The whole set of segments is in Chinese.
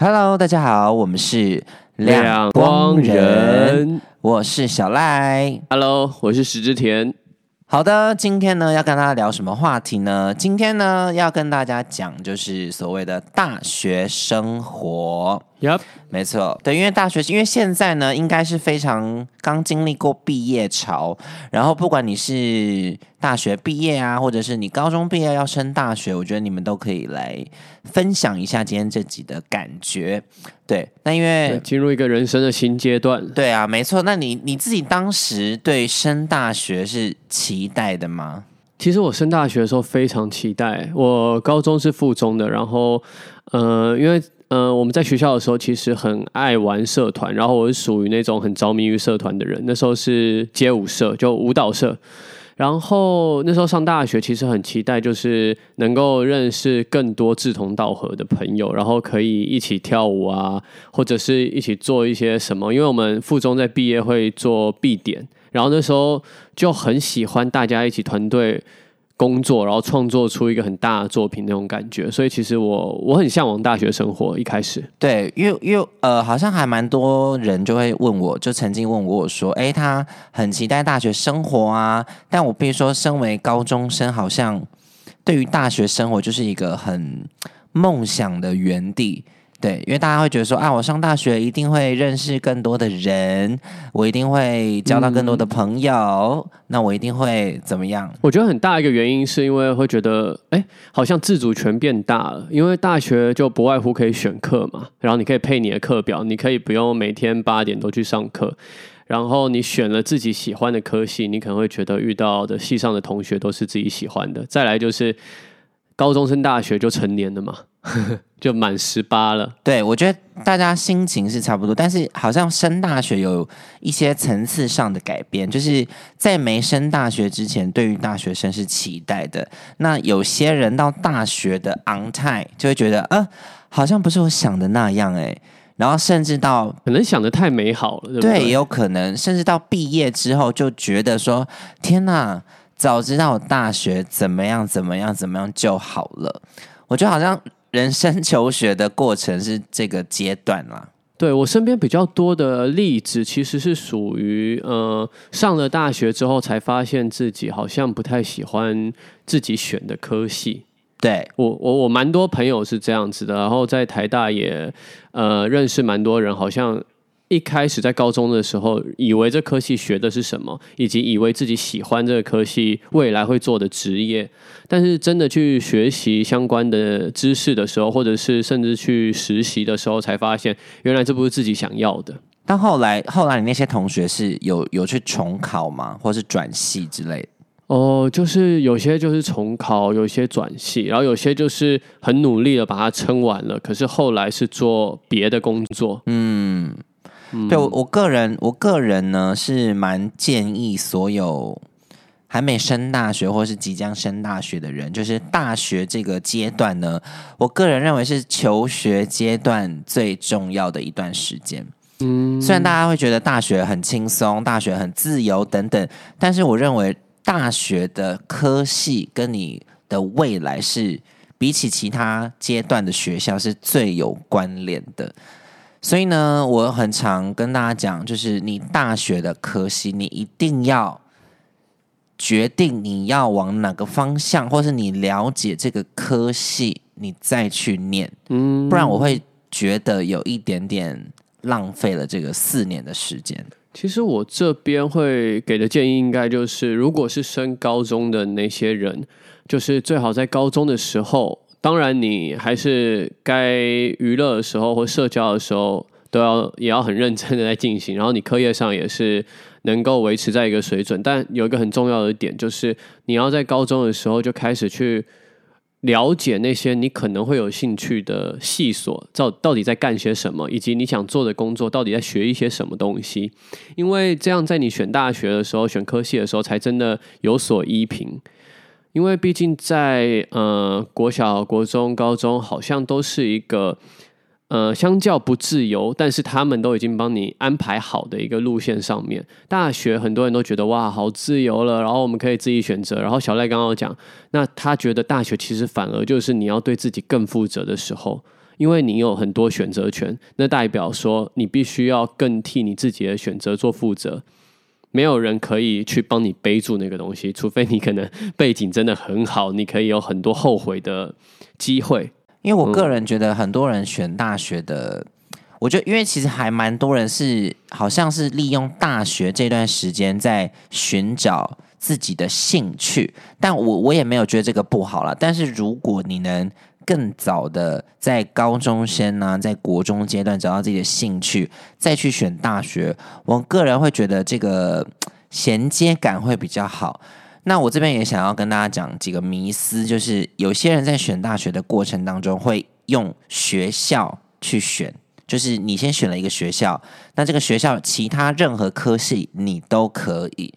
Hello，大家好，我们是亮光人，我是小赖。Hello，我是石之田。好的，今天呢要跟大家聊什么话题呢？今天呢要跟大家讲就是所谓的大学生活。Yup，没错，对，因为大学，因为现在呢，应该是非常刚经历过毕业潮，然后不管你是大学毕业啊，或者是你高中毕业要升大学，我觉得你们都可以来分享一下今天这集的感觉。对，那因为进入一个人生的新阶段。对啊，没错，那你你自己当时对升大学是期待的吗？其实我升大学的时候非常期待，我高中是附中的，然后呃，因为呃我们在学校的时候其实很爱玩社团，然后我是属于那种很着迷于社团的人，那时候是街舞社，就舞蹈社。然后那时候上大学，其实很期待，就是能够认识更多志同道合的朋友，然后可以一起跳舞啊，或者是一起做一些什么。因为我们附中在毕业会做毕点，然后那时候就很喜欢大家一起团队工作，然后创作出一个很大的作品那种感觉。所以其实我我很向往大学生活。一开始，对，因为因为呃，好像还蛮多人就会问我，就曾经问过我说，诶，他很期待大学生活啊，但我必须说，身为高中生，好像对于大学生活就是一个很梦想的园地。对，因为大家会觉得说，啊，我上大学一定会认识更多的人，我一定会交到更多的朋友，那我一定会怎么样？我觉得很大一个原因是因为会觉得，哎，好像自主权变大了。因为大学就不外乎可以选课嘛，然后你可以配你的课表，你可以不用每天八点都去上课。然后你选了自己喜欢的科系，你可能会觉得遇到的系上的同学都是自己喜欢的。再来就是高中升大学就成年了嘛，就满十八了。对，我觉得大家心情是差不多，但是好像升大学有一些层次上的改变，就是在没升大学之前，对于大学生是期待的。那有些人到大学的 on time 就会觉得，呃，好像不是我想的那样哎、然后甚至到可能想的太美好了，对对？对，也有可能，甚至到毕业之后就觉得说，天哪，早知道我大学怎么样怎么样怎么样就好了。我觉得好像人生求学的过程是这个阶段啦。对我身边比较多的例子，其实是属于呃上了大学之后才发现自己好像不太喜欢自己选的科系。对，我我我蛮多朋友是这样子的，然后在台大也呃认识蛮多人，好像一开始在高中的时候，以为这科系学的是什么，以及以为自己喜欢这个科系未来会做的职业，但是真的去学习相关的知识的时候，或者是甚至去实习的时候，才发现原来这不是自己想要的。但后来后来你那些同学是有有去重考吗，或是转系之类的？哦，就是有些就是重考，有些转系，然后有些就是很努力的把它撑完了，可是后来是做别的工作。嗯，对我我个人我个人呢是蛮建议所有还没升大学或是即将升大学的人，就是大学这个阶段呢，我个人认为是求学阶段最重要的一段时间。嗯，虽然大家会觉得大学很轻松，大学很自由等等，但是我认为大学的科系跟你的未来是比起其他阶段的学校是最有关联的。所以呢，我很常跟大家讲，就是你大学的科系，你一定要决定你要往哪个方向，或是你了解这个科系，你再去念。嗯不然我会觉得有一点点浪费了这个四年的时间。其实我这边会给的建议，应该就是，如果是升高中的那些人，就是最好在高中的时候，当然你还是该娱乐的时候或社交的时候，都要也要很认真的在进行，然后你课业上也是能够维持在一个水准。但有一个很重要的点，就是你要在高中的时候就开始去了解那些你可能会有兴趣的系所，到到底在干些什么，以及你想做的工作到底在学一些什么东西。因为这样，在你选大学的时候、选科系的时候，才真的有所依凭。因为毕竟在呃国小、国中、高中，好像都是一个呃相较不自由，但是他们都已经帮你安排好的一个路线上面。大学很多人都觉得哇好自由了，然后我们可以自己选择。然后小赖刚刚有讲，那他觉得大学其实反而就是你要对自己更负责的时候。因为你有很多选择权，那代表说你必须要更替你自己的选择做负责。没有人可以去帮你背住那个东西，除非你可能背景真的很好，你可以有很多后悔的机会。因为我个人觉得，很多人选大学的，我觉得因为其实还蛮多人是好像是利用大学这段时间在寻找自己的兴趣，但我我也没有觉得这个不好了。但是如果你能更早的在高中生呢，在国中阶段找到自己的兴趣，再去选大学，我个人会觉得这个衔接感会比较好。那我这边也想要跟大家讲几个迷思，就是有些人在选大学的过程当中会用学校去选，就是你先选了一个学校，那这个学校其他任何科系你都可以。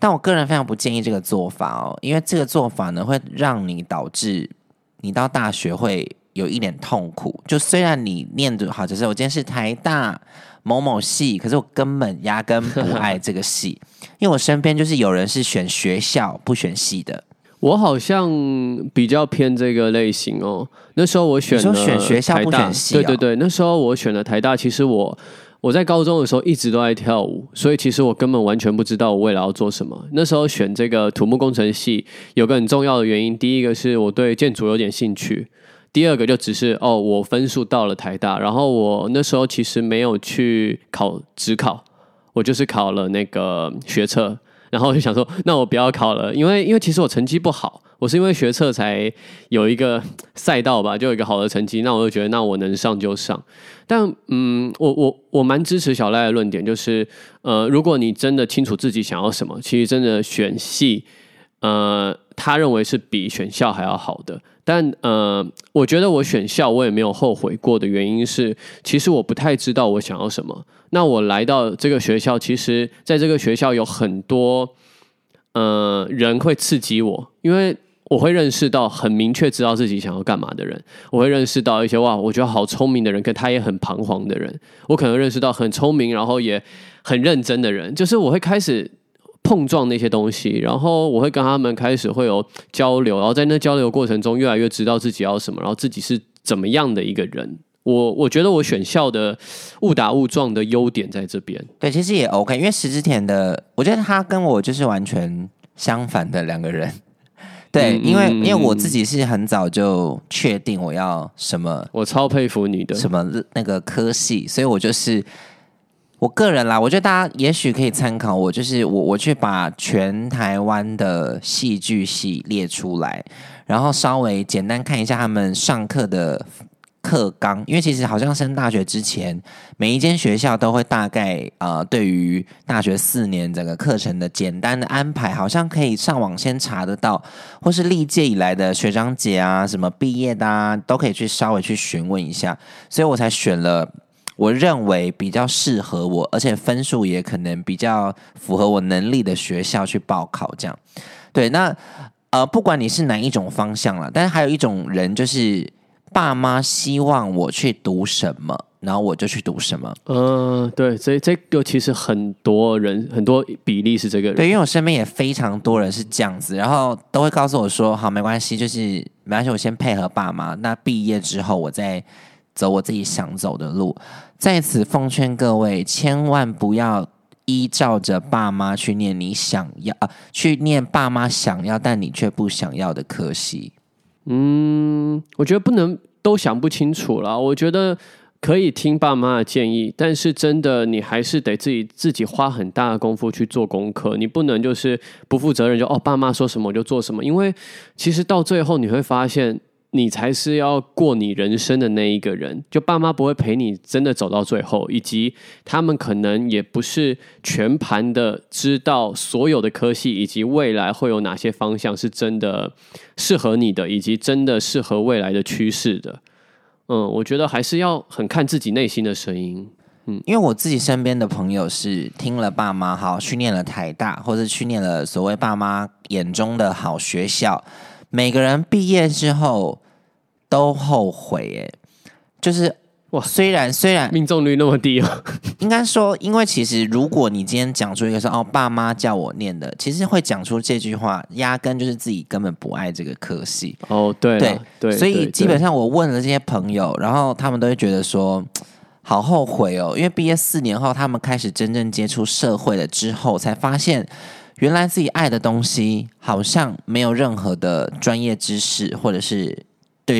但我个人非常不建议这个做法哦，因为这个做法呢会让你导致。你到大学会有一点痛苦，就虽然你念的好，就是我今天是台大某某系，可是我根本压根不爱这个系，因为我身边就是有人是选学校不选系的。我好像比较偏这个类型哦。那时候我选了选学校不选系，对对对，那时候我选了台大，其实我。我在高中的时候一直都在跳舞，所以其实我根本完全不知道我未来要做什么。那时候选这个土木工程系有个很重要的原因，第一个是我对建筑有点兴趣，第二个就只是哦，我分数到了台大，然后我那时候其实没有去考职考，我就是考了那个学测。然后我就想说，那我不要考了，因为因为其实我成绩不好，我是因为学测才有一个赛道吧，就有一个好的成绩。那我就觉得，那我能上就上。但嗯，我我我蛮支持小赖的论点，就是呃，如果你真的清楚自己想要什么，其实真的选系，呃，他认为是比选校还要好的。但呃，我觉得我选校我也没有后悔过的原因是，其实我不太知道我想要什么。那我来到这个学校，其实在这个学校有很多呃人会刺激我，因为我会认识到很明确知道自己想要干嘛的人，我会认识到一些哇，我觉得好聪明的人，可他也很彷徨的人。我可能认识到很聪明，然后也很认真的人，就是我会开始。碰撞那些东西，然后我会跟他们开始会有交流，然后在那交流过程中，越来越知道自己要什么，然后自己是怎么样的一个人。我我觉得我选校的误打误撞的优点在这边。对，其实也 OK，因为石之田的，我觉得他跟我就是完全相反的两个人。对，因为因为我自己是很早就确定我要什么，我超佩服你的什么那个科系，所以我就是。我个人啦，我觉得大家也许可以参考我，就是我我去把全台湾的戏剧系列出来，然后稍微简单看一下他们上课的课纲，因为其实好像升大学之前，每一间学校都会大概呃对于大学四年整个课程的简单的安排，好像可以上网先查得到，或是历届以来的学长姐啊，什么毕业的啊，都可以去稍微去询问一下，所以我才选了。我认为比较适合我，而且分数也可能比较符合我能力的学校去报考，这样对。那呃，不管你是哪一种方向了，但是还有一种人，就是爸妈希望我去读什么，然后我就去读什么。嗯，对，这这个其实很多人很多比例是这个。对，因为我身边也非常多人是这样子，然后都会告诉我说：“好，没关系，就是没关系，我先配合爸妈。那毕业之后，我再。”走我自己想走的路，在此奉劝各位，千万不要依照着爸妈去念你想要啊，去念爸妈想要但你却不想要的科系。嗯，我觉得不能都想不清楚了。我觉得可以听爸妈的建议，但是真的你还是得自己自己花很大的功夫去做功课。你不能就是不负责任，就哦爸妈说什么我就做什么，因为其实到最后你会发现。你才是要过你人生的那一个人，就爸妈不会陪你真的走到最后，以及他们可能也不是全盘的知道所有的科系以及未来会有哪些方向是真的适合你的，以及真的适合未来的趋势的。嗯，我觉得还是要很看自己内心的声音。嗯，因为我自己身边的朋友是听了爸妈好去念了台大，或者去念了所谓爸妈眼中的好学校。每个人毕业之后都后悔，哎，就是哇，虽然虽然命中率那么低哦，应该说，因为其实如果你今天讲出一个说哦，爸妈叫我念的，其实会讲出这句话，压根就是自己根本不爱这个科系。哦，对对对，所以基本上我问了这些朋友，然后他们都会觉得说。好后悔哦，因为毕业四年后，他们开始真正接触社会了之后，才发现原来自己爱的东西好像没有任何的专业知识，或者是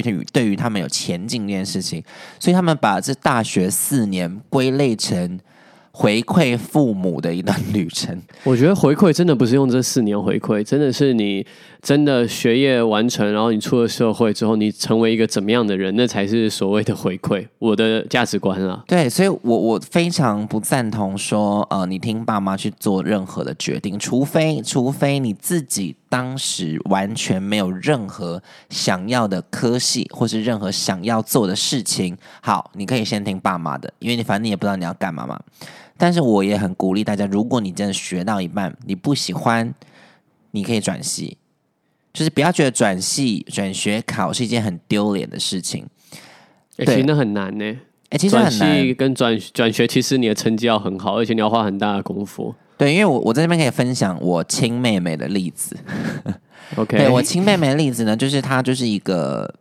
对于对于他们有前进这件事情，所以他们把这大学四年归类成回馈父母的一段 旅程。我觉得回馈真的不是用这四年回馈，真的是你真的学业完成，然后你出了社会之后，你成为一个怎么样的人，那才是所谓的回馈。我的价值观啊，对，所以我我非常不赞同说，呃，你听爸妈去做任何的决定，除非除非你自己当时完全没有任何想要的科系，或是任何想要做的事情，好，你可以先听爸妈的，因为你反正你也不知道你要干嘛嘛。但是我也很鼓励大家，如果你真的学到一半你不喜欢，你可以转系，就是不要觉得转系转学考是一件很丢脸的事情。对欸其实那很难呢、哎、其实转很难。系跟转转学，其实你的成绩要很好，而且你要花很大的功夫。对，因为我我在这边可以分享我亲妹妹的例子。OK，对我亲妹妹的例子呢，就是她就是一个，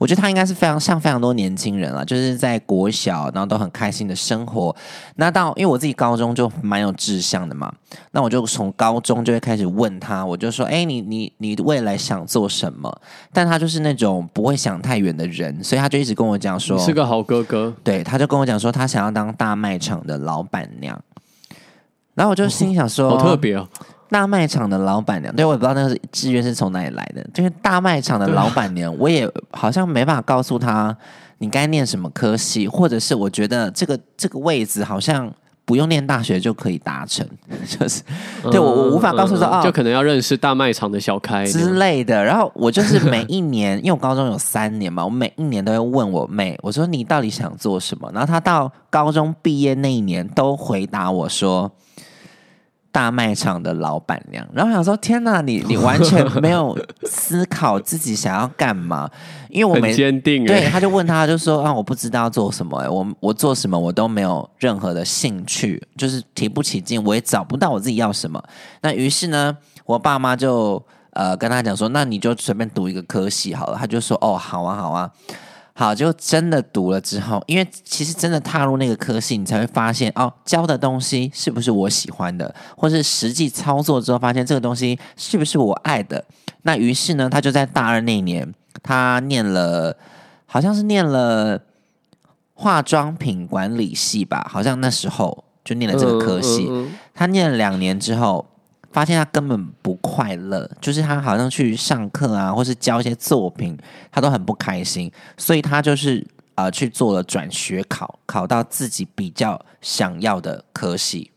我觉得他应该是非常像非常多年轻人了，就是在国小，然后都很开心的生活。那到因为我自己高中就蛮有志向的嘛，那我就从高中就会开始问他，我就说：“哎，你你你未来想做什么？”但他就是那种不会想太远的人，所以他就一直跟我讲说你：“是个好哥哥。对，他就跟我讲说，他想要当大卖场的老板娘。然后我就心想说，好特别哦！大卖场的老板娘，对我也不知道那个志愿是从哪里来的。就是大卖场的老板娘，我也好像没办法告诉她你该念什么科系，或者是我觉得这个这个位置好像不用念大学就可以达成，就是对我我无法告诉说哦嗯就可能要认识大卖场的小开之类的。然后我就是每一年，因为我高中有三年嘛，我每一年都会问我妹，我说你到底想做什么？然后她到高中毕业那一年都回答我说。大卖场的老板娘，然后想说，天哪，你你完全没有思考自己想要干嘛，因为我们坚定对，哎。他就问他，就说啊，我不知道做什么、欸，我我做什么我都没有任何的兴趣，就是提不起劲，我也找不到我自己要什么。那于是呢，我爸妈就呃跟他讲说，那你就随便读一个科系好了。他就说，哦，好啊，好啊。好，就真的读了之后，因为其实真的踏入那个科系，你才会发现哦，教的东西是不是我喜欢的，或是实际操作之后发现这个东西是不是我爱的。那于是呢，他就在大二那年，他念了，好像是念了化妆品管理系吧，好像那时候就念了这个科系。他念了两年之后，发现他根本不快乐，就是他好像去上课啊，或是教一些作品，他都很不开心，所以他就是呃去做了转学考，考到自己比较想要的科系。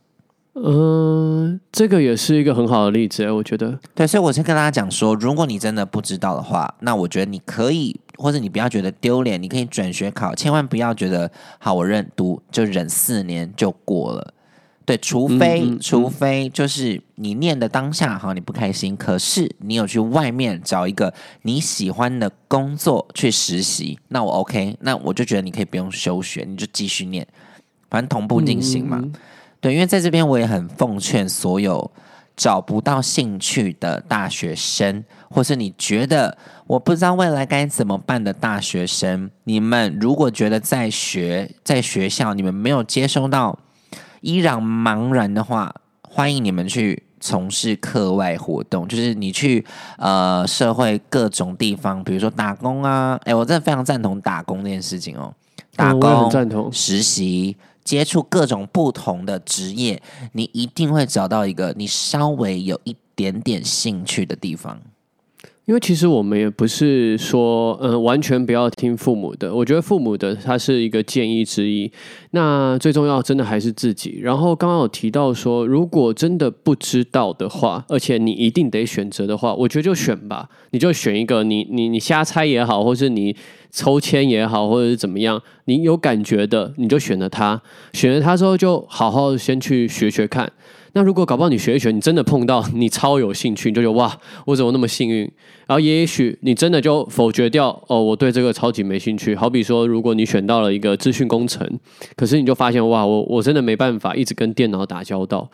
嗯，这个也是一个很好的例子哎，我觉得。对，所以我先跟大家讲说，如果你真的不知道的话，那我觉得你可以，或者你不要觉得丢脸，你可以转学考，千万不要觉得好，我认读就忍四年就过了。对，除非、嗯嗯嗯除非就是你念的当下哈你不开心，可是你有去外面找一个你喜欢的工作去实习，那我 OK，那我就觉得你可以不用休学，你就继续念，反正同步进行嘛。嗯对，因为在这边我也很奉劝所有找不到兴趣的大学生，或是你觉得我不知道未来该怎么办的大学生，你们如果觉得在学在学校你们没有接收到依然茫然的话，欢迎你们去从事课外活动，就是你去呃社会各种地方，比如说打工啊，哎，我真的非常赞同打工这件事情哦，打工、很赞同。实习，接触各种不同的职业，你一定会找到一个你稍微有一点点兴趣的地方。因为其实我们也不是说，嗯、完全不要听父母的。我觉得父母的他是一个建议之一。那最重要，真的还是自己。然后刚刚有提到说，如果真的不知道的话，而且你一定得选择的话，我觉得就选吧。你就选一个你你你瞎猜也好，或是你抽签也好，或者是怎么样，你有感觉的，你就选了它。选了它之后，就好好先去学学看。那如果搞不好你学一学，你真的碰到你超有兴趣，你就觉得哇，我怎么那么幸运？然后也许你真的就否决掉哦，我对这个超级没兴趣。好比说，如果你选到了一个资讯工程，可是你就发现哇，我我真的没办法一直跟电脑打交道。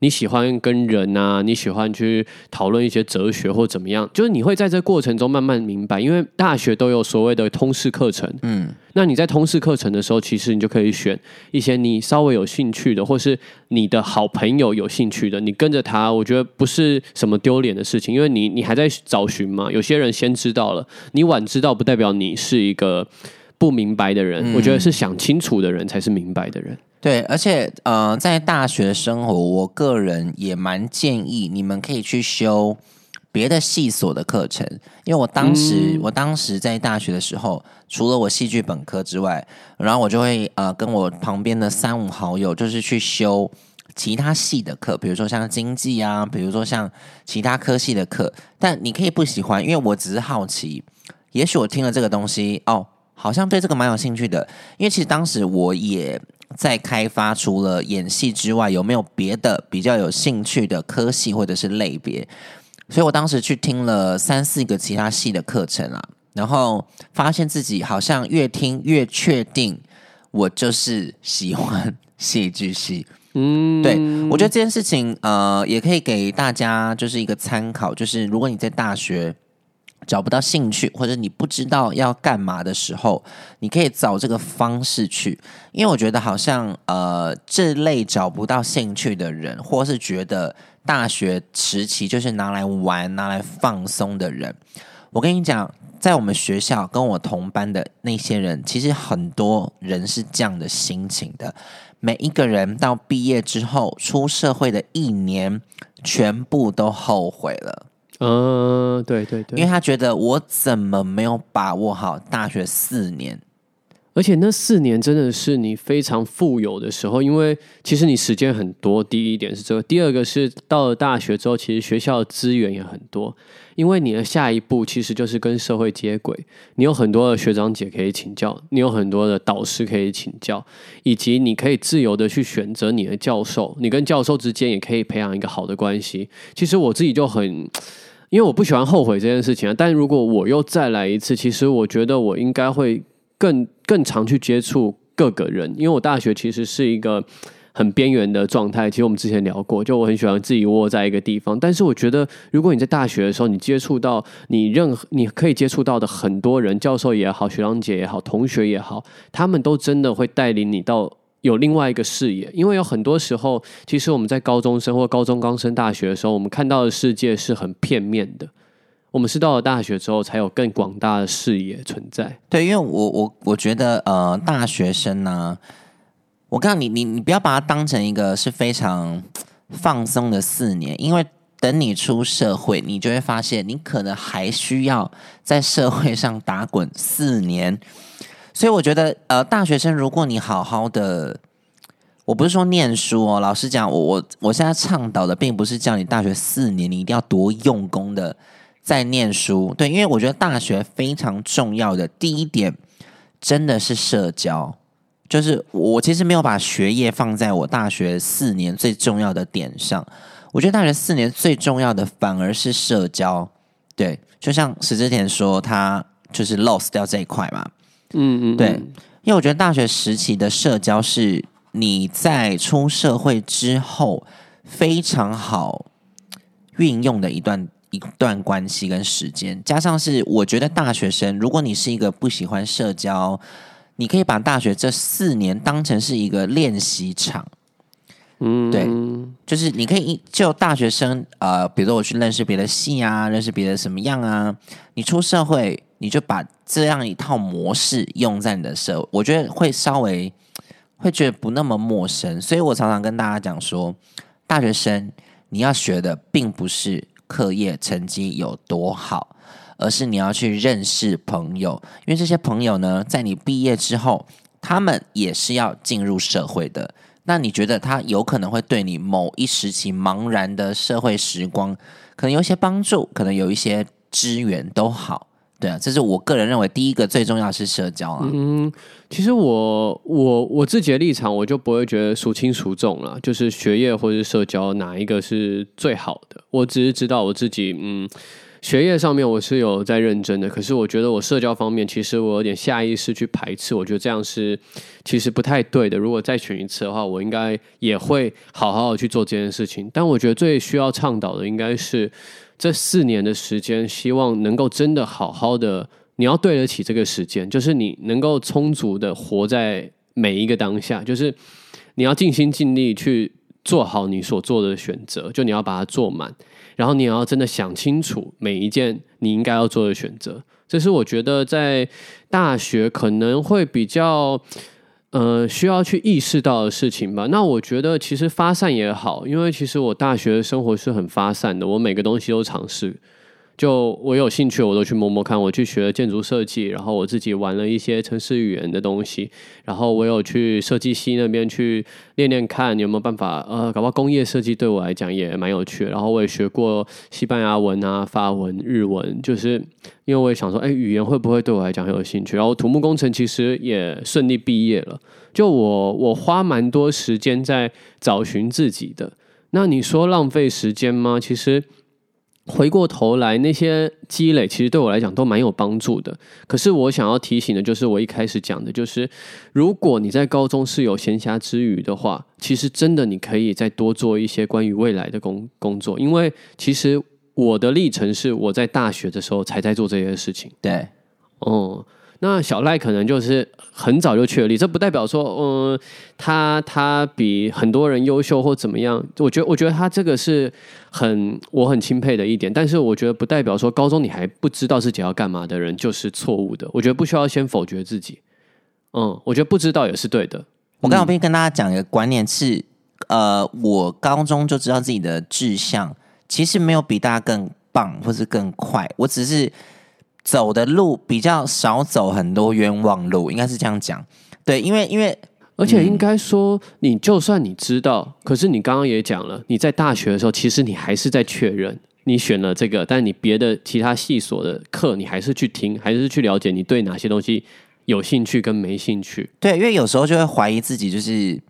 你喜欢跟人啊，你喜欢去讨论一些哲学或怎么样，就是你会在这过程中慢慢明白，因为大学都有所谓的通识课程，嗯，那你在通识课程的时候，其实你就可以选一些你稍微有兴趣的，或是你的好朋友有兴趣的，你跟着他，我觉得不是什么丢脸的事情，因为你你还在找寻嘛，有些人先知道了，你晚知道不代表你是一个不明白的人，我觉得是想清楚的人才是明白的人。对，而且呃，在大学生活，我个人也蛮建议你们可以去修别的系所的课程，因为我当时我当时在大学的时候，除了我戏剧本科之外，然后我就会呃跟我旁边的三五好友，就是去修其他系的课，比如说像经济啊，比如说像其他科系的课。但你可以不喜欢，因为我只是好奇，也许我听了这个东西，哦，好像对这个蛮有兴趣的，因为其实当时我也。在开发除了演戏之外，有没有别的比较有兴趣的科系或者是类别？所以我当时去听了三四个其他系的课程啊，然后发现自己好像越听越确定，我就是喜欢戏剧系。嗯，对我觉得这件事情呃，也可以给大家就是一个参考，就是如果你在大学。找不到兴趣，或者你不知道要干嘛的时候，你可以找这个方式去。因为我觉得好像呃，这类找不到兴趣的人，或是觉得大学时期就是拿来玩、拿来放松的人，我跟你讲，在我们学校跟我同班的那些人，其实很多人是这样的心情的。每一个人到毕业之后，出社会的一年，全部都后悔了。嗯，对对对，因为他觉得我怎么没有把握好大学四年，而且那四年真的是你非常富有的时候，因为其实你时间很多。第一点是这个，第二个是到了大学之后，其实学校的资源也很多，因为你的下一步其实就是跟社会接轨，你有很多的学长姐可以请教，你有很多的导师可以请教，以及你可以自由的去选择你的教授，你跟教授之间也可以培养一个好的关系。其实我自己就很。因为我不喜欢后悔这件事情啊，但如果我又再来一次，其实我觉得我应该会更更常去接触各个人。因为我大学其实是一个很边缘的状态，其实我们之前聊过，就我很喜欢自己窝在一个地方。但是我觉得，如果你在大学的时候，你接触到你任何你可以接触到的很多人，教授也好，学长姐也好，同学也好，他们都真的会带领你到。有另外一个视野，因为有很多时候，其实我们在高中生或高中刚升大学的时候，我们看到的世界是很片面的。我们是到了大学之后，才有更广大的视野存在。对，因为我我我觉得，呃，大学生呢，我告诉你，你你不要把它当成一个是非常放松的四年，因为等你出社会，你就会发现，你可能还需要在社会上打滚四年。所以我觉得，呃，大学生，如果你好好的，我不是说念书哦，老实讲，我我我现在倡导的，并不是叫你大学四年你一定要多用功的在念书，对，因为我觉得大学非常重要的第一点，真的是社交，就是我其实没有把学业放在我大学四年最重要的点上，我觉得大学四年最重要的反而是社交，对，就像石之田说，他就是 lost 掉这一块嘛。嗯嗯，对，因为我觉得大学时期的社交是你在出社会之后非常好运用的一段一段关系跟时间，加上是我觉得大学生，如果你是一个不喜欢社交，你可以把大学这四年当成是一个练习场。嗯，对，就是你可以就大学生，呃，比如说我去认识别的系啊，认识别的什么样啊，你出社会。你就把这样一套模式用在你的社，我觉得会稍微会觉得不那么陌生，所以我常常跟大家讲说，大学生你要学的并不是课业成绩有多好，而是你要去认识朋友，因为这些朋友呢，在你毕业之后，他们也是要进入社会的。那你觉得他有可能会对你某一时期茫然的社会时光，可能有一些帮助，可能有一些支援都好。对啊，这是我个人认为第一个最重要是社交啊。嗯，其实我我我自己的立场，我就不会觉得孰轻孰重了，就是学业或是社交哪一个是最好的。我只是知道我自己，嗯，学业上面我是有在认真的，可是我觉得我社交方面，其实我有点下意识去排斥，我觉得这样是其实不太对的。如果再选一次的话，我应该也会好好的去做这件事情。但我觉得最需要倡导的应该是。这四年的时间，希望能够真的好好的，你要对得起这个时间，就是你能够充足的活在每一个当下，就是你要尽心尽力去做好你所做的选择，就你要把它做满，然后你也要真的想清楚每一件你应该要做的选择。这是我觉得在大学可能会比较。呃，需要去意识到的事情吧。那我觉得其实发散也好，因为其实我大学的生活是很发散的，我每个东西都尝试。就我有兴趣，我都去摸摸看。我去学了建筑设计，然后我自己玩了一些城市语言的东西，然后我有去设计系那边去练练看有没有办法。呃，搞不好工业设计对我来讲也蛮有趣。然后我也学过西班牙文啊、法文、日文，就是因为我也想说，哎，语言会不会对我来讲很有兴趣？然后土木工程其实也顺利毕业了。就我我花蛮多时间在找寻自己的。那你说浪费时间吗？其实。回过头来，那些积累其实对我来讲都蛮有帮助的。可是我想要提醒的，就是我一开始讲的，就是如果你在高中是有闲暇之余的话，其实真的你可以再多做一些关于未来的工工作。因为其实我的历程是我在大学的时候才在做这些事情。对，哦。那小赖可能就是很早就确立，这不代表说，嗯，他他比很多人优秀或怎么样。我觉得，我觉得他这个是很我很钦佩的一点。但是，我觉得不代表说高中你还不知道自己要干嘛的人就是错误的。我觉得不需要先否决自己。嗯，我觉得不知道也是对的。我刚好必跟大家讲一个观念是，呃，我高中就知道自己的志向，其实没有比大家更棒或是更快，我只是。走的路比较少，走很多冤枉路，应该是这样讲。对，因为因为而且应该说，你就算你知道，可是你刚刚也讲了，你在大学的时候，其实你还是在确认你选了这个，但你别的其他系所的课，你还是去听，还是去了解你对哪些东西有兴趣跟没兴趣。对，因为有时候就会怀疑自己，就是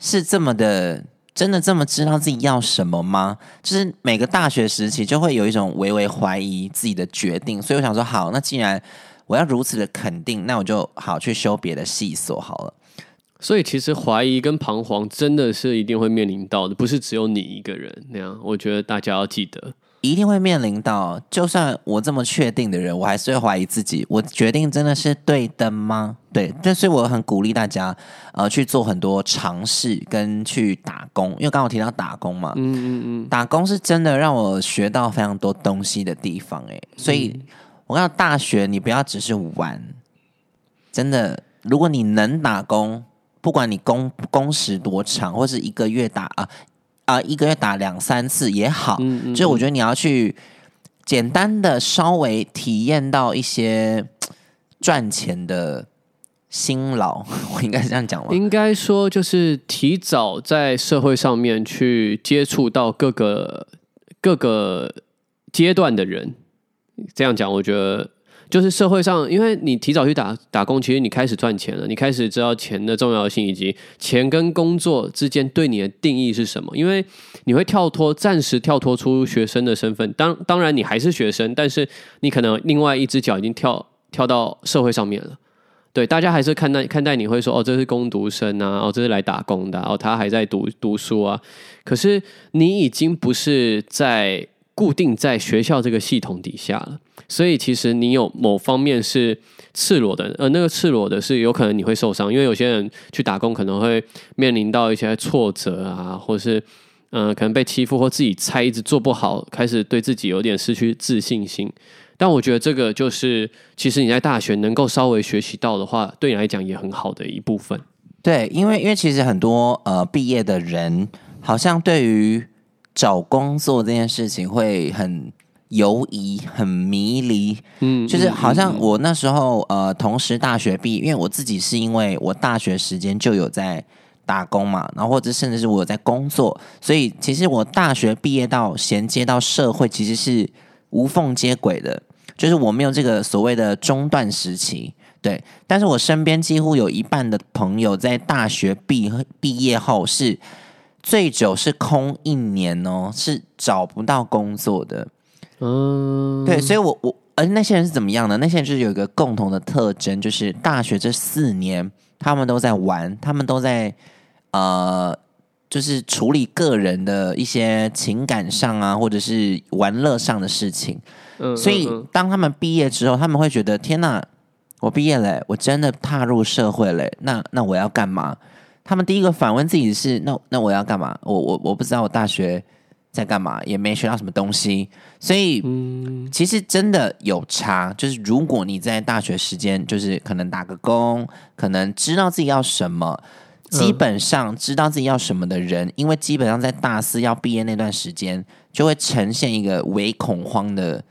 是这么的。真的这么知道自己要什么吗？就是每个大学时期就会有一种微微怀疑自己的决定，所以我想说，好，那既然我要如此的肯定，那我就好去修别的系所好了。所以其实怀疑跟彷徨真的是一定会面临到的，不是只有你一个人那样。我觉得大家要记得。一定会面临到，就算我这么确定的人，我还是会怀疑自己，我决定真的是对的吗？对，但所以我很鼓励大家，呃，去做很多尝试跟去打工，因为刚刚我提到打工嘛，嗯嗯嗯，打工是真的让我学到非常多东西的地方，哎，所以我看到大学你不要只是玩，真的，如果你能打工，不管你工工时多长，或是一个月打啊。啊，一个月打两三次也好，就我觉得你要去简单的稍微体验到一些赚钱的辛劳，我应该是这样讲吗？应该说就是提早在社会上面去接触到各个各个阶段的人，这样讲我觉得。就是社会上，因为你提早去打打工，其实你开始赚钱了，你开始知道钱的重要性，以及钱跟工作之间对你的定义是什么。因为你会跳脱，暂时跳脱出学生的身份，当当然你还是学生，但是你可能另外一只脚已经跳跳到社会上面了。对，大家还是看待看待你会说，哦，这是工读生啊，哦，这是来打工的，哦，他还在读读书啊。可是你已经不是在。固定在学校这个系统底下了，所以其实你有某方面是赤裸的，呃，那个赤裸的是有可能你会受伤，因为有些人去打工可能会面临到一些挫折啊，或是嗯，可能被欺负或自己猜一直做不好，开始对自己有点失去自信心。但我觉得这个就是，其实你在大学能够稍微学习到的话，对你来讲也很好的一部分。对，因为因为其实很多呃毕业的人，好像对于。找工作这件事情会很犹疑、很迷离，嗯，就是好像我那时候呃，同时大学毕业，因为我自己是因为我大学时间就有在打工嘛，然后或者甚至是我在工作，所以其实我大学毕业到衔接到社会其实是无缝接轨的，就是我没有这个所谓的中断时期。对，但是我身边几乎有一半的朋友在大学毕毕业后是最久是空一年哦，是找不到工作的。嗯，对，所以我我而那些人是怎么样呢？那些人就是有一个共同的特征，就是大学这四年他们都在玩，他们都在呃，就是处理个人的一些情感上啊，或者是玩乐上的事情。嗯，所以当他们毕业之后，他们会觉得天哪，我毕业了，我真的踏入社会了，那那我要干嘛？他们第一个反问自己是：那那我要干嘛？我我我不知道我大学。在干嘛？也没学到什么东西，所以其实真的有差。就是如果你在大学时间，就是可能打个工，可能知道自己要什么，基本上知道自己要什么的人，因为基本上在大四要毕业那段时间，就会呈现一个微恐慌的、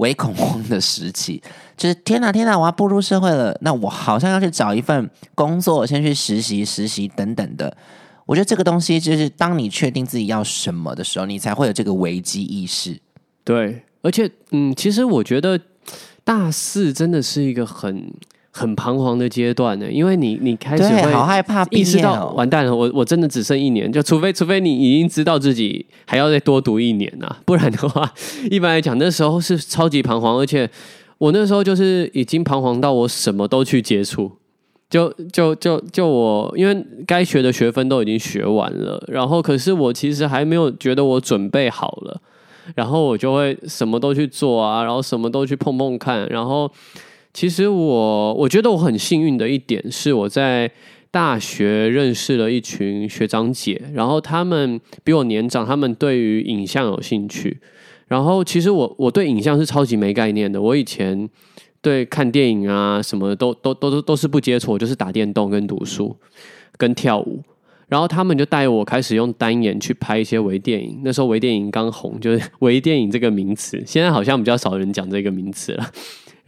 微恐慌的时期。就是天哪，天哪，我要步入社会了，那我好像要去找一份工作，先去实习、实习等等的。我觉得这个东西就是，当你确定自己要什么的时候，你才会有这个危机意识。对，而且，嗯，其实我觉得大四真的是一个很很彷徨的阶段呢，因为你你开始会好害怕，意识到完蛋了，我我真的只剩一年，就除非除非你已经知道自己还要再多读一年呐，不然的话，一般来讲那时候是超级彷徨，而且我那时候就是已经彷徨到我什么都去接触。就就就就我，因为该学的学分都已经学完了，然后可是我其实还没有觉得我准备好了，然后我就会什么都去做啊，然后什么都去碰碰看，然后其实我我觉得我很幸运的一点是我在大学认识了一群学长姐，然后他们比我年长，他们对于影像有兴趣，然后其实我我对影像是超级没概念的，我以前。对，看电影啊，什么都都都都都是不接触，就是打电动、跟读书、跟跳舞。然后他们就带我开始用单眼去拍一些微电影。那时候微电影刚红，就是 微电影这个名词，现在好像比较少人讲这个名词了。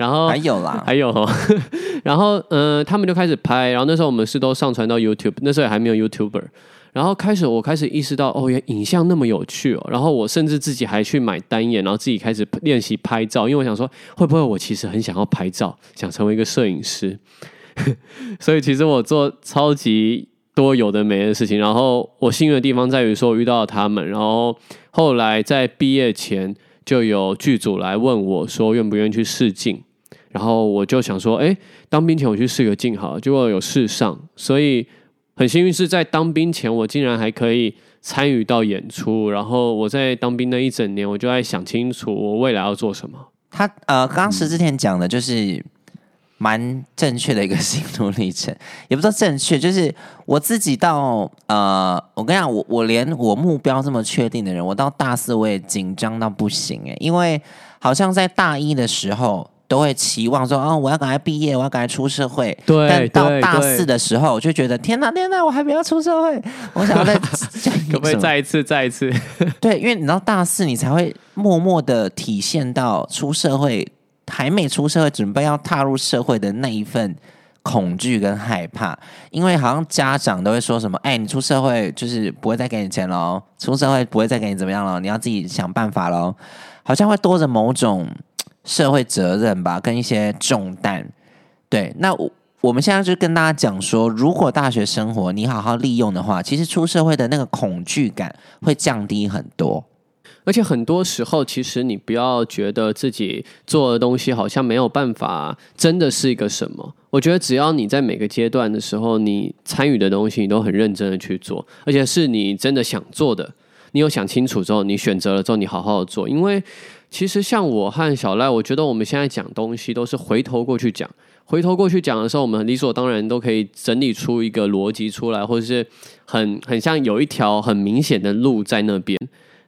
然后还有啦，还有，然后嗯，他们就开始拍。然后那时候我们是都上传到 YouTube，那时候也还没有 YouTuber。然后开始，我开始意识到，哦，原影像那么有趣哦。然后我甚至自己还去买单眼，然后自己开始练习拍照，因为我想说，会不会我其实很想要拍照，想成为一个摄影师。所以其实我做超级多有的没的事情。然后我幸运的地方在于说，我遇到了他们。然后后来在毕业前，就有剧组来问我说，愿不愿意去试镜。然后我就想说，哎，当兵前我去试个镜好，结果有试上，所以。很幸运是在当兵前，我竟然还可以参与到演出。然后我在当兵那一整年，我就在想清楚我未来要做什么。他呃，刚刚石之前讲的就是蛮正确的一个心路历程，也不说正确，就是我自己到呃，我跟你讲，我我连我目标这么确定的人，我到大四我也紧张到不行哎，因为好像在大一的时候。都会期望说，哦，我要赶快毕业，我要赶快出社会。对，但到大四的时候，我就觉得天哪，天哪，我还没有出社会，我想要再 可不可以再一次，再一次？对，因为你知道大四，你才会默默的体现到出社会还没出社会，准备要踏入社会的那一份恐惧跟害怕。因为好像家长都会说什么，哎，你出社会就是不会再给你钱喽，出社会不会再给你怎么样了，你要自己想办法喽，好像会多着某种。社会责任吧，跟一些重担。对，那我我们现在就跟大家讲说，如果大学生活你好好利用的话，其实出社会的那个恐惧感会降低很多。而且很多时候，其实你不要觉得自己做的东西好像没有办法，真的是一个什么？我觉得只要你在每个阶段的时候，你参与的东西，你都很认真的去做，而且是你真的想做的，你有想清楚之后，你选择了之后，你好好的做，因为。其实像我和小赖，我觉得我们现在讲东西都是回头过去讲，回头过去讲的时候，我们理所当然都可以整理出一个逻辑出来，或者是很很像有一条很明显的路在那边。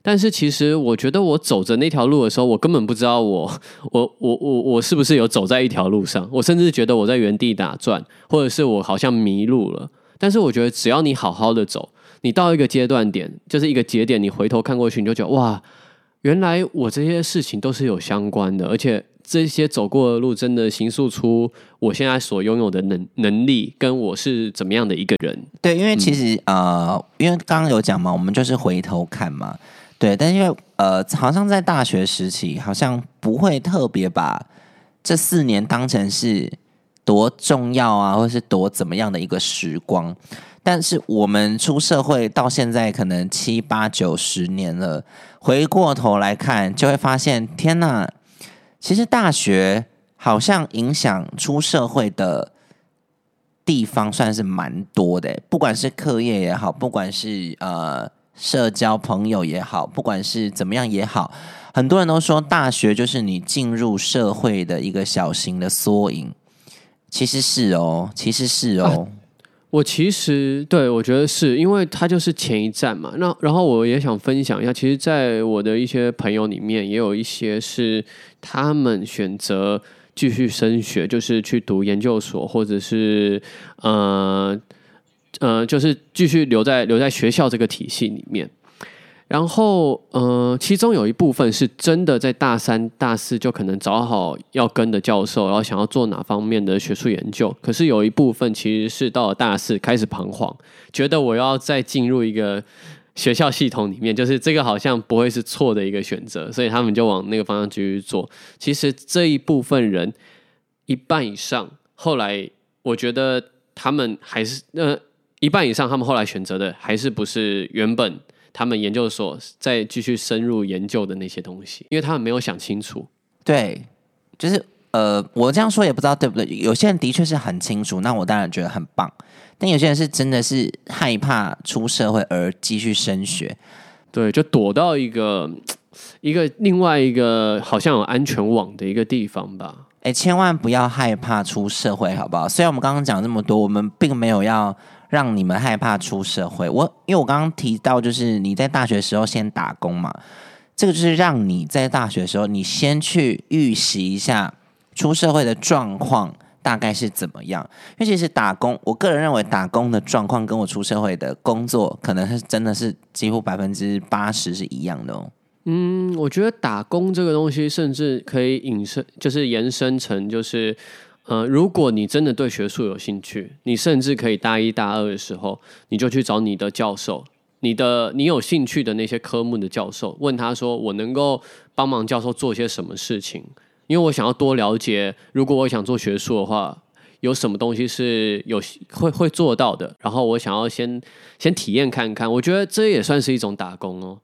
但是其实我觉得我走着那条路的时候，我根本不知道我 我我我我是不是有走在一条路上，我甚至觉得我在原地打转，或者是我好像迷路了。但是我觉得只要你好好的走，你到一个阶段点，就是一个节点，你回头看过去，你就觉得哇。原来我这些事情都是有相关的，而且这些走过的路真的形塑出我现在所拥有的能能力，跟我是怎么样的一个人。对，因为其实呃，因为刚刚有讲嘛，我们就是回头看嘛，对。但因为呃，好像在大学时期，好像不会特别把这四年当成是多重要啊，或是多怎么样的一个时光。但是我们出社会到现在，可能七八九十年了，回过头来看，就会发现，天呐，其实大学好像影响出社会的地方算是蛮多的，不管是课业也好，不管是呃。社交朋友也好，不管是怎么样也好，很多人都说大学就是你进入社会的一个小型的缩影。其实是哦，其实是哦。我其实对我觉得是因为他就是前一站嘛。那然后我也想分享一下，其实，在我的一些朋友里面，也有一些是他们选择继续升学，就是去读研究所，或者是呃。呃，就是继续留在留在学校这个体系里面，然后呃，其中有一部分是真的在大三、大四就可能找好要跟的教授，然后想要做哪方面的学术研究。可是有一部分其实是到了大四开始彷徨，觉得我要再进入一个学校系统里面，就是这个好像不会是错的一个选择，所以他们就往那个方向继续做。其实这一部分人一半以上，后来我觉得他们还是呃。一半以上，他们后来选择的还是不是原本他们研究所再继续深入研究的那些东西，因为他们没有想清楚。对，就是呃，我这样说也不知道对不对。有些人的确是很清楚，那我当然觉得很棒。但有些人是真的是害怕出社会而继续升学，对，就躲到一个一个另外一个好像有安全网的一个地方吧。哎，千万不要害怕出社会，好不好？虽然我们刚刚讲这么多，我们并没有要。让你们害怕出社会，我因为我刚刚提到，就是你在大学时候先打工嘛，这个就是让你在大学的时候，你先去预习一下出社会的状况大概是怎么样。因为其实打工，我个人认为打工的状况跟我出社会的工作，可能是真的是几乎百分之八十是一样的哦。嗯，我觉得打工这个东西，甚至可以引申，就是延伸成就是。呃，如果你真的对学术有兴趣，你甚至可以大一大二的时候，你就去找你的教授，你的你有兴趣的那些科目的教授，问他说：“我能够帮忙教授做些什么事情？因为我想要多了解，如果我想做学术的话，有什么东西是有会会做到的。然后我想要先先体验看看，我觉得这也算是一种打工哦，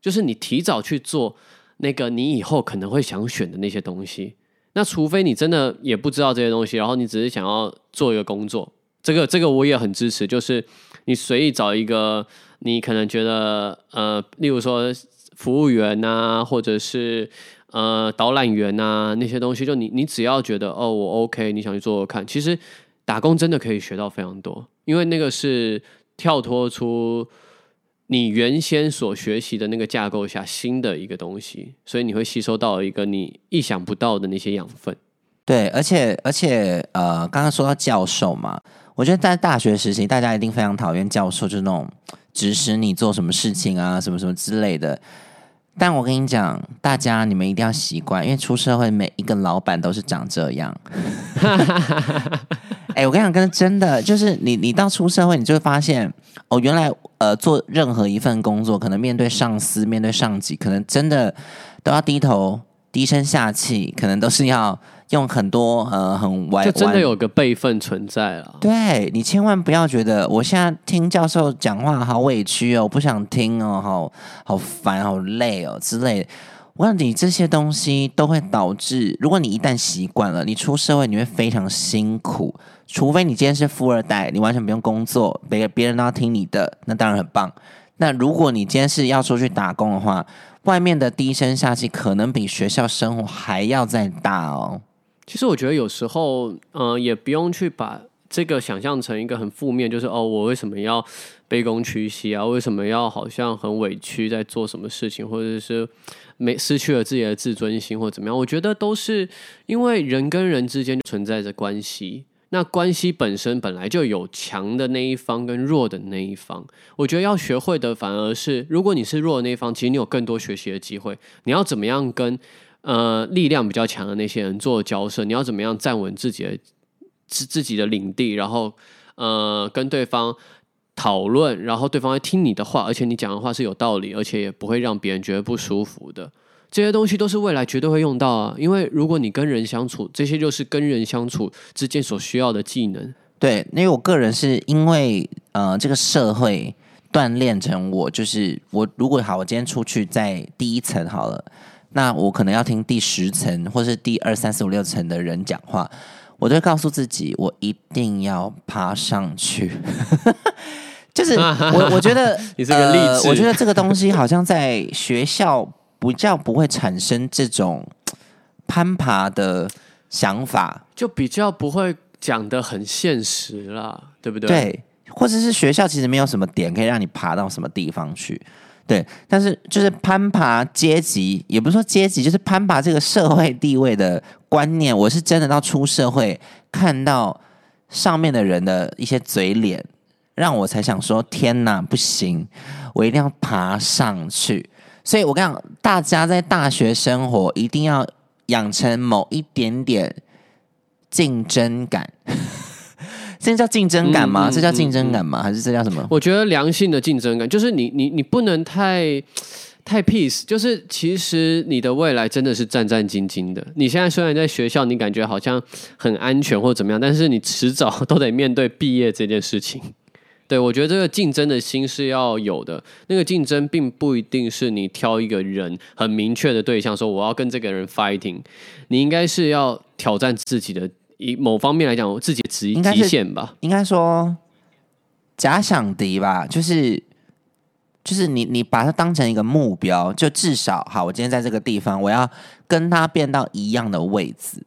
就是你提早去做那个你以后可能会想选的那些东西。”那除非你真的也不知道这些东西，然后你只是想要做一个工作，这个这个我也很支持。就是你随意找一个你可能觉得呃，例如说服务员呐，或者是呃导览员呐那些东西，就你你只要觉得哦我 OK，你想去做做看，其实打工真的可以学到非常多，因为那个是跳脱出。你原先所学习的那个架构下新的一个东西，所以你会吸收到一个你意想不到的那些养分。对，而且而且呃，刚刚说到教授嘛，我觉得在大学时期，大家一定非常讨厌教授，就是那种指使你做什么事情啊，什么什么之类的。但我跟你讲，大家你们一定要习惯，因为出社会每一个老板都是长这样。哎，我跟你讲，跟真的就是你，你到出社会，你就会发现哦，原来呃，做任何一份工作，可能面对上司、面对上级，可能真的都要低头、低声下气，可能都是要用很多呃很歪，就真的有个辈分存在了。对你千万不要觉得我现在听教授讲话好委屈哦，不想听哦，好好烦、好累哦之类。我想你，这些东西都会导致，如果你一旦习惯了，你出社会你会非常辛苦。除非你今天是富二代，你完全不用工作，别别人都要听你的，那当然很棒。那如果你今天是要出去打工的话，外面的低声下气可能比学校生活还要再大哦。其实我觉得有时候，呃，也不用去把这个想象成一个很负面，就是哦，我为什么要卑躬屈膝啊？为什么要好像很委屈在做什么事情，或者是没失去了自己的自尊心，或怎么样？我觉得都是因为人跟人之间存在着关系。那关系本身本来就有强的那一方跟弱的那一方，我觉得要学会的反而是，如果你是弱的那一方，其实你有更多学习的机会。你要怎么样跟呃力量比较强的那些人做交涉？你要怎么样站稳自己的自自己的领地，然后呃跟对方讨论，然后对方会听你的话，而且你讲的话是有道理，而且也不会让别人觉得不舒服的。这些东西都是未来绝对会用到啊！因为如果你跟人相处，这些就是跟人相处之间所需要的技能。对，因为我个人是因为呃，这个社会锻炼成我，就是我如果好，我今天出去在第一层好了，那我可能要听第十层或是第二三四五六层的人讲话，我就会告诉自己，我一定要爬上去。就是 我，我觉得 你是个励志我觉得这个东西好像在学校比较不会产生这种攀爬的想法。就比较不会讲的很现实啦，对不对？对，或者是学校其实没有什么点可以让你爬到什么地方去，对。但是就是攀爬阶级，也不是说阶级，就是攀爬这个社会地位的观念。我是真的到出社会看到上面的人的一些嘴脸，让我才想说：天哪，不行，我一定要爬上去。所以我跟你讲，大家在大学生活一定要养成某一点点竞争感。这叫竞争感吗？嗯嗯这叫竞争感吗？还是这叫什么？我觉得良性的竞争感，就是你你你不能太太 peace，就是其实你的未来真的是战战兢兢的。你现在虽然在学校，你感觉好像很安全或怎么样，但是你迟早都得面对毕业这件事情。对，我觉得这个竞争的心是要有的。那个竞争并不一定是你挑一个人很明确的对象，说我要跟这个人 fighting。你应该是要挑战自己的，以某方面来讲，自己的极极限吧。应该说假想敌吧，就是就是你你把它当成一个目标，就至少好，我今天在这个地方，我要跟他变到一样的位置。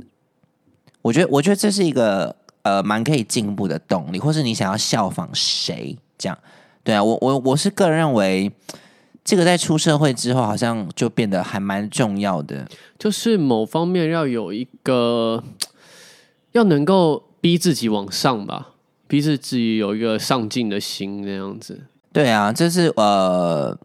我觉得，我觉得这是一个呃蛮可以进步的动力，或是你想要效仿谁这样。对啊，我我我是个人认为，这个在出社会之后，好像就变得还蛮重要的。就是某方面要有一个，要能够逼自己往上吧，逼自己有一个上进的心那样子。对啊，这是呃，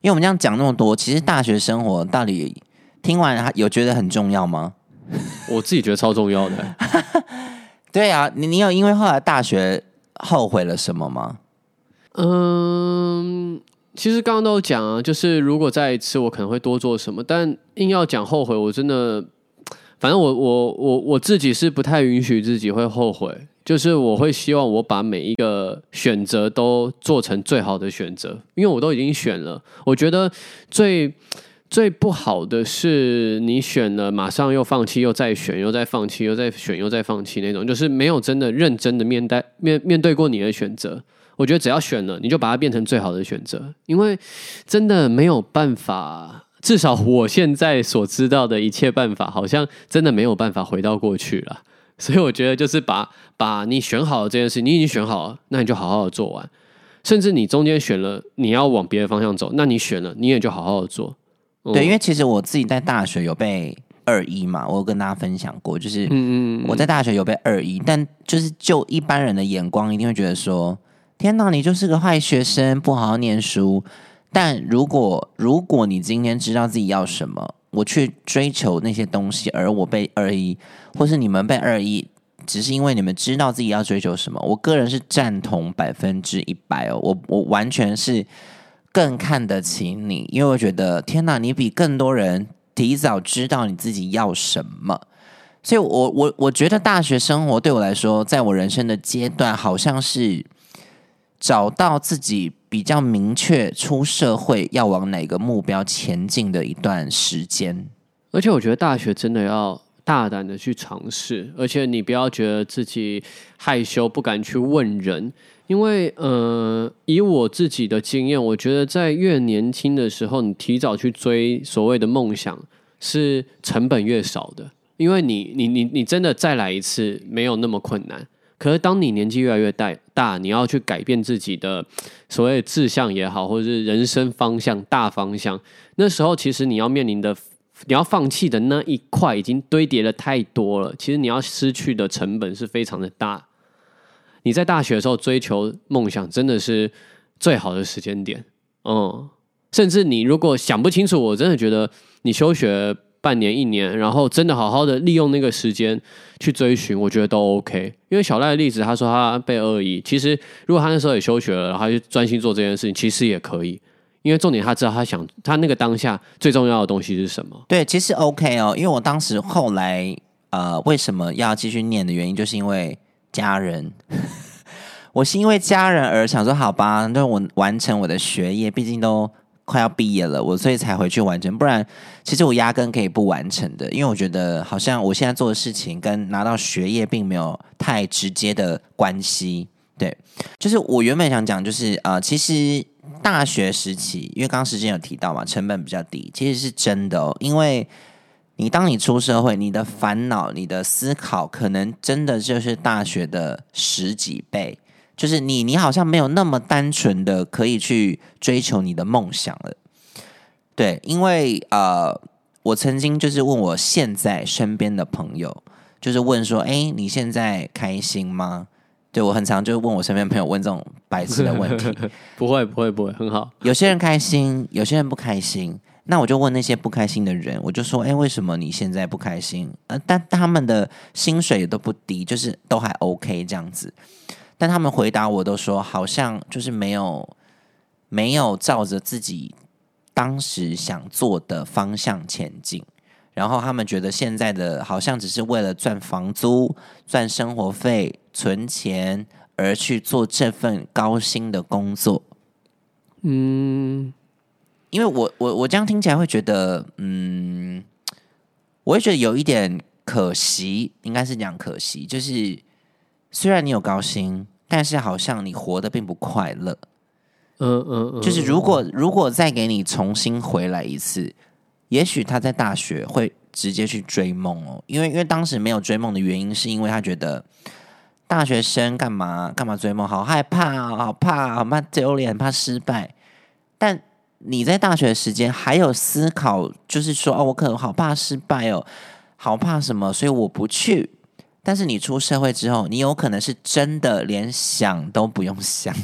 因为我们这样讲那么多，其实大学生活到底听完有觉得很重要吗？我自己觉得超重要的。对啊，你你有因为后来大学后悔了什么吗？嗯，其实刚刚都有讲啊，就是如果再一次，我可能会多做什么，但硬要讲后悔，我真的，反正我我我我自己是不太允许自己会后悔，就是我会希望我把每一个选择都做成最好的选择，因为我都已经选了。我觉得最最不好的是你选了，马上又放弃，又再选，又再放弃，又再选，又再放弃那种，就是没有真的认真的面对面面对过你的选择。我觉得只要选了，你就把它变成最好的选择，因为真的没有办法，至少我现在所知道的一切办法，好像真的没有办法回到过去了。所以我觉得就是把把你选好了这件事，你已经选好了，那你就好好的做完。甚至你中间选了你要往别的方向走，那你选了你也就好好的做。嗯对，因为其实我自己在大学有被二一嘛，我有跟大家分享过，就是嗯嗯嗯我在大学有被二一，但就是就一般人的眼光，一定会觉得说：天哪，你就是个坏学生，不好好念书。但如果如果你今天知道自己要什么，我去追求那些东西，而我被二一，或是你们被二一，只是因为你们知道自己要追求什么，我个人是赞同百分之一百哦，我我完全是更看得起你，因为我觉得天哪，你比更多人提早知道你自己要什么。所以我，我我觉得大学生活对我来说，在我人生的阶段，好像是找到自己比较明确出社会要往哪个目标前进的一段时间。而且我觉得大学真的要大胆的去尝试，而且你不要觉得自己害羞不敢去问人，因为呃，以我自己的经验，我觉得在越年轻的时候，你提早去追所谓的梦想，是成本越少的，因为你你你你真的再来一次没有那么困难。可是当你年纪越来越大，大你要去改变自己的所谓志向也好，或者是人生方向大方向，那时候其实你要面临的。你要放弃的那一块已经堆叠了太多了，其实你要失去的成本是非常的大。你在大学的时候追求梦想，真的是最好的时间点。嗯，甚至你如果想不清楚，我真的觉得你休学半年一年，然后真的好好的利用那个时间去追寻，我觉得都 OK。因为小赖的例子，他说他被恶意，其实如果他那时候也休学了，然后就专心做这件事情，其实也可以。因为重点他知道他想他那个当下最重要的东西是什么。对，其实 OK 哦，因为我当时后来呃为什么要继续念的原因，就是因为家人。我是因为家人而想说，好吧，那我完成我的学业，毕竟都快要毕业了，我所以才回去完成。不然，其实我压根可以不完成的，因为我觉得好像我现在做的事情跟拿到学业并没有太直接的关系。对，就是我原本想讲，就是呃，其实大学时期，因为刚刚时间有提到嘛，成本比较低，其实是真的哦。因为你当你出社会，你的烦恼、你的思考，可能真的就是大学的十几倍。就是你，你好像没有那么单纯的可以去追求你的梦想了。对，因为呃，我曾经就是问我现在身边的朋友，就是问说，哎，你现在开心吗？对我很常就问我身边朋友问这种白痴的问题。不会，不会，不会，很好。有些人开心，有些人不开心。那我就问那些不开心的人，我就说，哎，为什么你现在不开心？呃，但他们的薪水都不低，就是都还 OK 这样子。但他们回答我都说，好像就是没有没有照着自己当时想做的方向前进，然后他们觉得现在的好像只是为了赚房租、赚生活费、存钱而去做这份高薪的工作。嗯，因为我我我这样听起来会觉得，嗯，我会觉得有一点可惜，应该是讲可惜，就是。虽然你有高薪，但是好像你活得并不快乐。嗯嗯嗯，就是如果如果再给你重新回来一次，也许他在大学会直接去追梦哦，因为因为当时没有追梦的原因，是因为他觉得大学生干嘛干嘛追梦，好害怕，好怕，好怕丢脸，怕失败。但你在大学时间还有思考，就是说哦，我可能好怕失败哦，好怕什么，所以我不去。但是你出社会之后，你有可能是真的连想都不用想，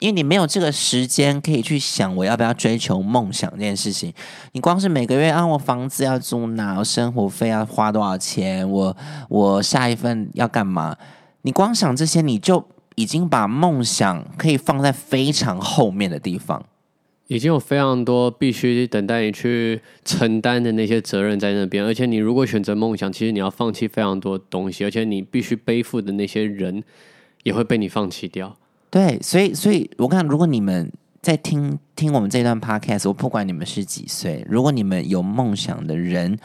因为你没有这个时间可以去想我要不要追求梦想这件事情。你光是每个月啊，我房子要租哪，我生活费要花多少钱，我我下一份要干嘛？你光想这些，你就已经把梦想可以放在非常后面的地方。已经有非常多必须等待你去承担的那些责任在那边，而且你如果选择梦想，其实你要放弃非常多东西，而且你必须背负的那些人也会被你放弃掉。对，所以，所以我看，如果你们在听听我们这段 podcast，我不管你们是几岁，如果你们有梦想的人，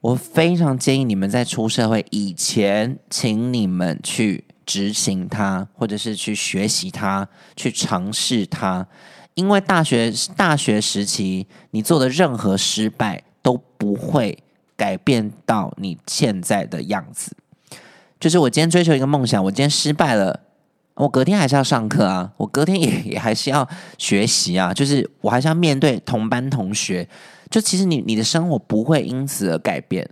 我非常建议你们在出社会以前，请你们去执行它，或者是去学习它，去尝试它。因为大学大学时期，你做的任何失败都不会改变到你现在的样子。就是我今天追求一个梦想，我今天失败了，我隔天还是要上课啊，我隔天也也还是要学习啊，就是我还是要面对同班同学。就其实你你的生活不会因此而改变。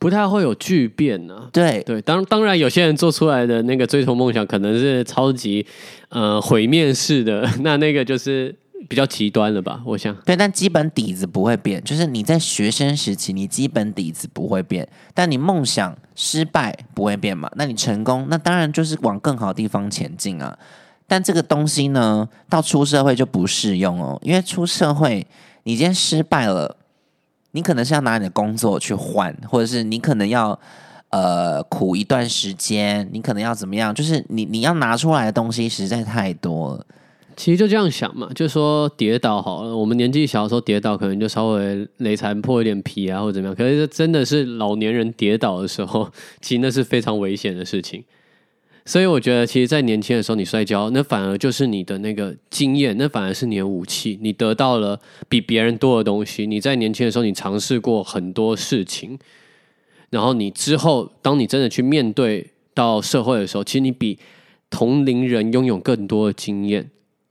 不太会有巨变呢。对对，当当然，有些人做出来的那个追求梦想可能是超级呃毁灭式的，那那个就是比较极端了吧？我想。对，但基本底子不会变，就是你在学生时期，你基本底子不会变，但你梦想失败不会变嘛？那你成功，那当然就是往更好的地方前进啊。但这个东西呢，到出社会就不适用哦，因为出社会，你今天失败了。你可能是要拿你的工作去换，或者是你可能要呃苦一段时间，你可能要怎么样？就是你你要拿出来的东西实在太多了。其实就这样想嘛，就说跌倒好了。我们年纪小的时候跌倒，可能就稍微雷残破一点皮啊，或者怎么样。可是真的是老年人跌倒的时候，其实那是非常危险的事情。所以我觉得，其实，在年轻的时候，你摔跤，那反而就是你的那个经验，那反而是你的武器。你得到了比别人多的东西。你在年轻的时候，你尝试过很多事情，然后你之后，当你真的去面对到社会的时候，其实你比同龄人拥有更多的经验。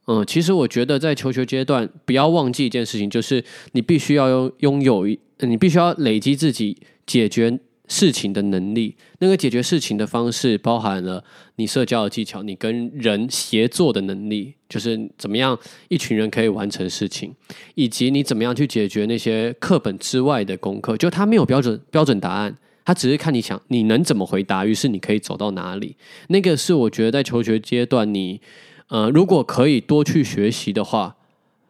嗯，其实我觉得，在求学阶段，不要忘记一件事情，就是你必须要拥拥有一，你必须要累积自己解决事情的能力。那个解决事情的方式包含了你社交的技巧，你跟人协作的能力，就是怎么样一群人可以完成事情，以及你怎么样去解决那些课本之外的功课。就它没有标准标准答案，它只是看你想你能怎么回答，于是你可以走到哪里。那个是我觉得在求学阶段，你呃如果可以多去学习的话，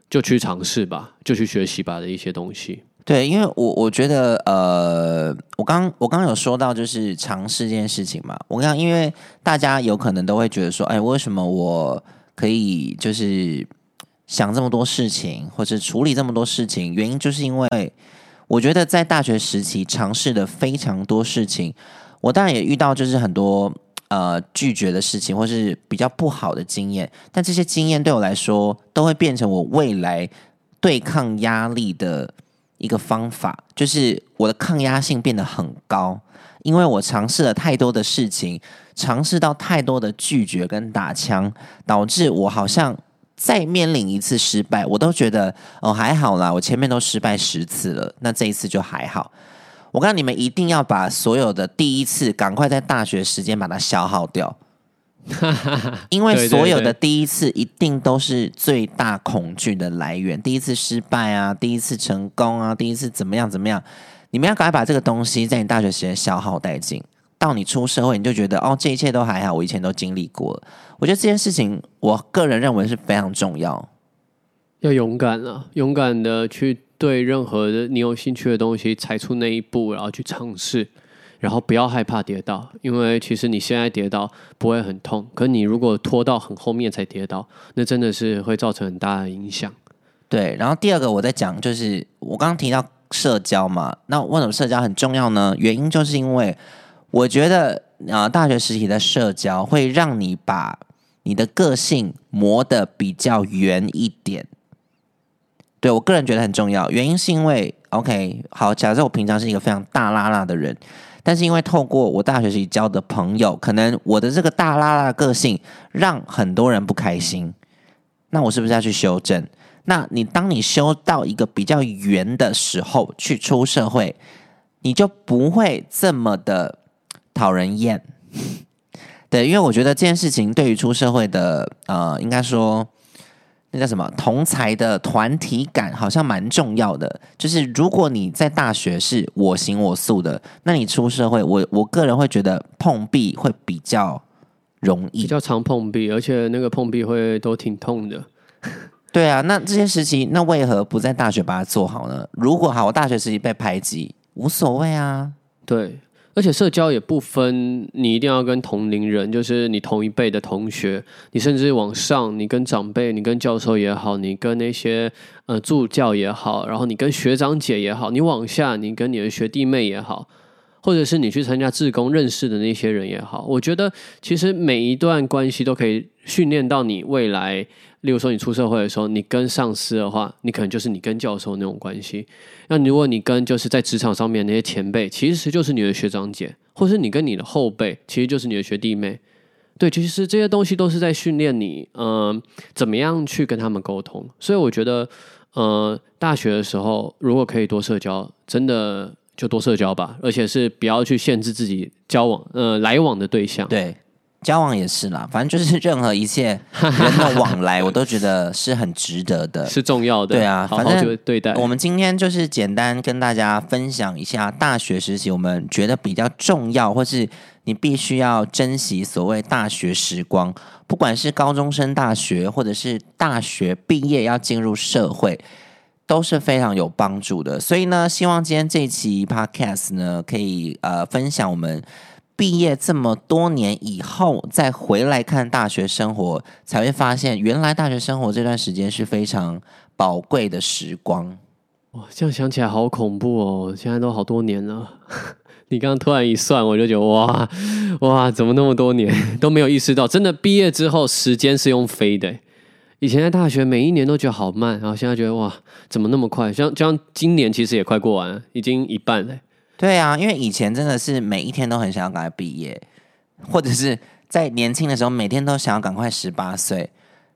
就去尝试吧，就去学习吧的一些东西。对，因为我我觉得，呃，我刚我刚刚有说到就是尝试这件事情嘛。我刚因为大家有可能都会觉得说，哎，为什么我可以就是想这么多事情，或者处理这么多事情？原因就是因为我觉得在大学时期尝试的非常多事情，我当然也遇到就是很多呃拒绝的事情，或是比较不好的经验。但这些经验对我来说，都会变成我未来对抗压力的。一个方法就是我的抗压性变得很高，因为我尝试了太多的事情，尝试到太多的拒绝跟打枪，导致我好像再面临一次失败，我都觉得哦还好啦，我前面都失败十次了，那这一次就还好。我告诉你们，一定要把所有的第一次赶快在大学时间把它消耗掉。因为所有的第一次一定都是最大恐惧的来源，第一次失败啊，第一次成功啊，第一次怎么样怎么样，你们要赶快把这个东西在你大学时间消耗殆尽，到你出社会你就觉得哦，这一切都还好，我以前都经历过了。我觉得这件事情，我个人认为是非常重要，要勇敢了，勇敢的去对任何的你有兴趣的东西踩出那一步，然后去尝试。然后不要害怕跌倒，因为其实你现在跌倒不会很痛，可你如果拖到很后面才跌倒，那真的是会造成很大的影响。对，然后第二个我在讲就是我刚刚提到社交嘛，那为什么社交很重要呢？原因就是因为我觉得啊，大学时期的社交会让你把你的个性磨得比较圆一点。对我个人觉得很重要，原因是因为 OK 好，假设我平常是一个非常大拉拉的人。但是因为透过我大学时交的朋友，可能我的这个大拉拉个性让很多人不开心，那我是不是要去修正？那你当你修到一个比较圆的时候，去出社会，你就不会这么的讨人厌。对，因为我觉得这件事情对于出社会的呃，应该说。那叫什么？同才的团体感好像蛮重要的。就是如果你在大学是我行我素的，那你出社会，我我个人会觉得碰壁会比较容易，比较常碰壁，而且那个碰壁会都挺痛的。对啊，那这些时期，那为何不在大学把它做好呢？如果好，我大学时期被排挤，无所谓啊。对。而且社交也不分，你一定要跟同龄人，就是你同一辈的同学，你甚至往上，你跟长辈，你跟教授也好，你跟那些呃助教也好，然后你跟学长姐也好，你往下，你跟你的学弟妹也好，或者是你去参加志工认识的那些人也好，我觉得其实每一段关系都可以训练到你未来。例如说，你出社会的时候，你跟上司的话，你可能就是你跟教授那种关系。那如果你跟就是在职场上面那些前辈，其实就是你的学长姐，或是你跟你的后辈，其实就是你的学弟妹。对，其实这些东西都是在训练你，嗯，怎么样去跟他们沟通。所以我觉得，呃，大学的时候如果可以多社交，真的就多社交吧，而且是不要去限制自己交往，呃，来往的对象。对。交往也是啦，反正就是任何一切 人的往来，我都觉得是很值得的，是重要的。对啊，反正对待。我们今天就是简单跟大家分享一下大学时期，我们觉得比较重要，或是你必须要珍惜所谓大学时光，不管是高中生大学，或者是大学毕业要进入社会，都是非常有帮助的。所以呢，希望今天这期 podcast 呢，可以呃分享我们。毕业这么多年以后，再回来看大学生活，才会发现原来大学生活这段时间是非常宝贵的时光。哇，这样想起来好恐怖哦！现在都好多年了，你刚刚突然一算，我就觉得哇哇，怎么那么多年 都没有意识到？真的毕业之后，时间是用飞的。以前在大学每一年都觉得好慢，然后现在觉得哇，怎么那么快？像像今年其实也快过完了，已经一半了。对啊，因为以前真的是每一天都很想要赶快毕业，或者是在年轻的时候每天都想要赶快十八岁，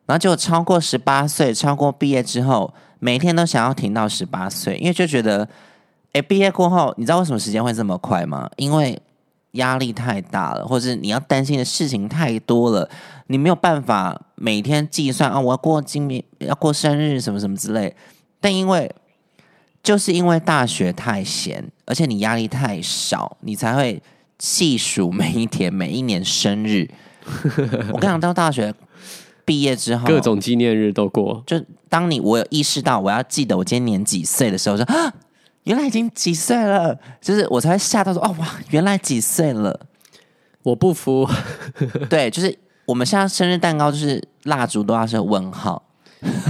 然后就超过十八岁，超过毕业之后，每天都想要停到十八岁，因为就觉得哎，毕业过后，你知道为什么时间会这么快吗？因为压力太大了，或者是你要担心的事情太多了，你没有办法每天计算啊，我要过今年要过生日什么什么之类。但因为就是因为大学太闲，而且你压力太少，你才会细数每一天、每一年生日。我跟你讲，到大学毕业之后，各种纪念日都过。就当你我有意识到我要记得我今天年几岁的时候，说啊，原来已经几岁了，就是我才会吓到说哦哇，原来几岁了。我不服，对，就是我们现在生日蛋糕就是蜡烛都要是问号，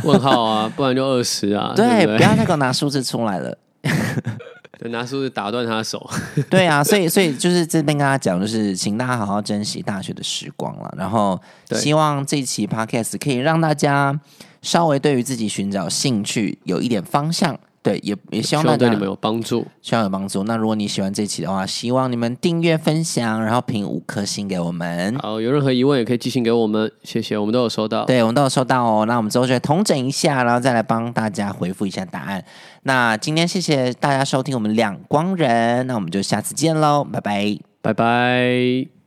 问号啊，不然就二十啊。对，不不要再给我拿数字出来了。对，拿数字打断他的手。对啊，所以所以就是这边跟大家讲，就是请大家好好珍惜大学的时光了。然后希望这期 podcast 可以让大家稍微对于自己寻找兴趣有一点方向。对，也也希希望大家对你们有帮助。希望有帮助。那如果你喜欢这期的话，希望你们订阅、分享，然后评五颗星给我们。好，有任何疑问也可以寄信给我们，谢谢，我们都有收到。对，我们都有收到哦。那我们之后就会统整一下，然后再来帮大家回复一下答案。那今天谢谢大家收听我们两光人，那我们就下次见喽，拜拜。拜拜。